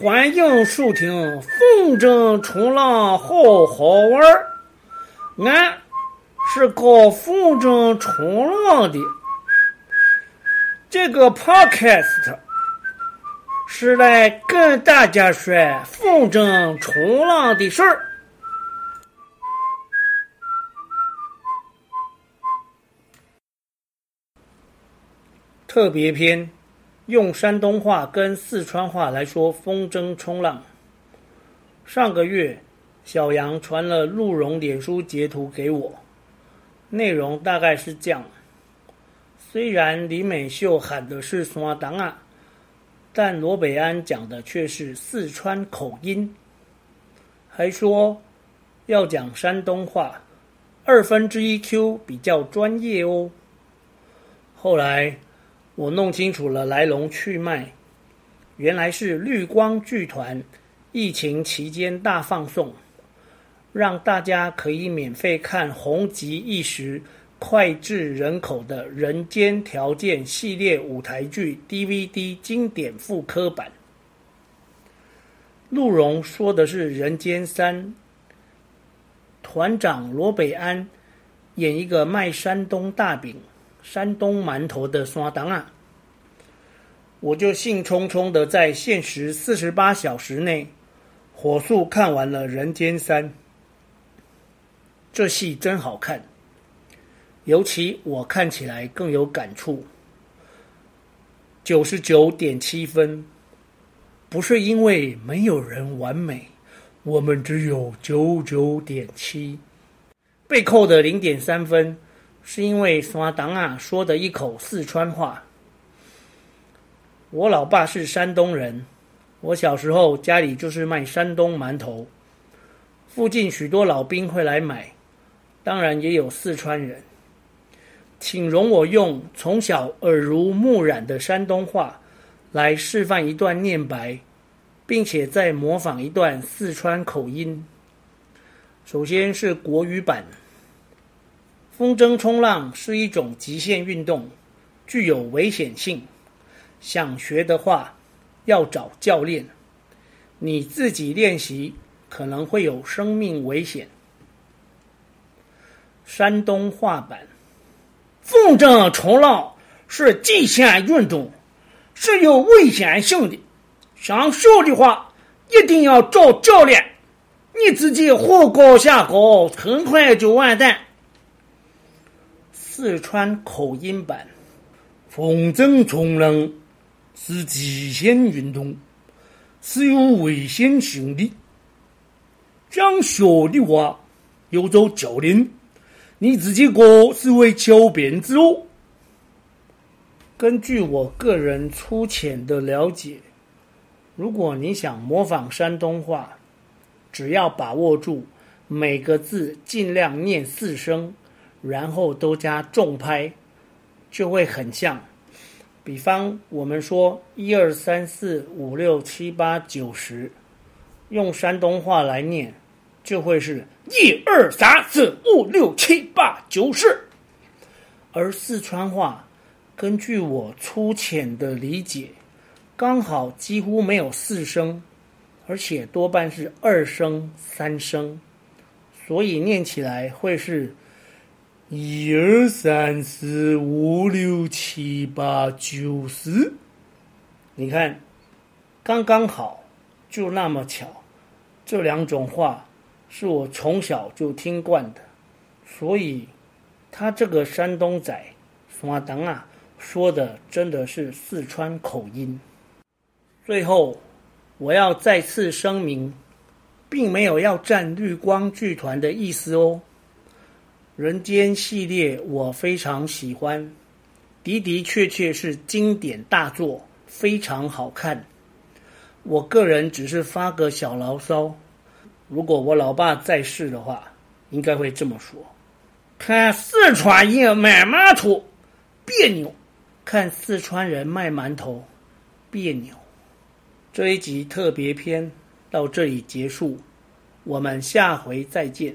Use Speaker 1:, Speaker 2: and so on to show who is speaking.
Speaker 1: 欢迎收听《风筝冲浪好好玩》，俺是搞风筝冲浪的。这个 podcast 是来跟大家说风筝冲浪的事儿。特别篇。用山东话跟四川话来说风筝冲浪。上个月，小杨传了鹿茸脸书截图给我，内容大概是这样：虽然李美秀喊的是山东啊，但罗北安讲的却是四川口音，还说要讲山东话，二分之一 Q 比较专业哦。后来。我弄清楚了来龙去脉，原来是绿光剧团疫情期间大放送，让大家可以免费看红极一时、脍炙人口的《人间条件》系列舞台剧 DVD 经典复刻版。陆荣说的是《人间三》，团长罗北安演一个卖山东大饼。山东馒头的山东啊，我就兴冲冲的在限时四十八小时内火速看完了《人间三》。这戏真好看，尤其我看起来更有感触。九十九点七分，不是因为没有人完美，我们只有九九点七，被扣的零点三分。是因为山东啊说的一口四川话。我老爸是山东人，我小时候家里就是卖山东馒头，附近许多老兵会来买，当然也有四川人。请容我用从小耳濡目染的山东话来示范一段念白，并且再模仿一段四川口音。首先是国语版。风筝冲浪是一种极限运动，具有危险性。想学的话，要找教练。你自己练习可能会有生命危险。山东话版：风筝冲浪是极限运动，是有危险性的。想学的话，一定要找教练。你自己胡搞瞎搞，很快就完蛋。四川口音版：风筝冲浪是极限运动，是有危险性的。想学的话，有找教练。你自己过是会翘辫子哦。根据我个人粗浅的了解，如果你想模仿山东话，只要把握住每个字，尽量念四声。然后都加重拍，就会很像。比方我们说一二三四五六七八九十，用山东话来念，就会是一二三四五六七八九十。而四川话，根据我粗浅的理解，刚好几乎没有四声，而且多半是二声三声，所以念起来会是。一二三四五六七八九十，你看，刚刚好，就那么巧。这两种话是我从小就听惯的，所以他这个山东仔山东啊说的真的是四川口音。最后，我要再次声明，并没有要战绿光剧团的意思哦。人间系列我非常喜欢，的的确确是经典大作，非常好看。我个人只是发个小牢骚，如果我老爸在世的话，应该会这么说：看四川人卖馒头，别扭；看四川人卖馒头，别扭。这一集特别篇到这里结束，我们下回再见。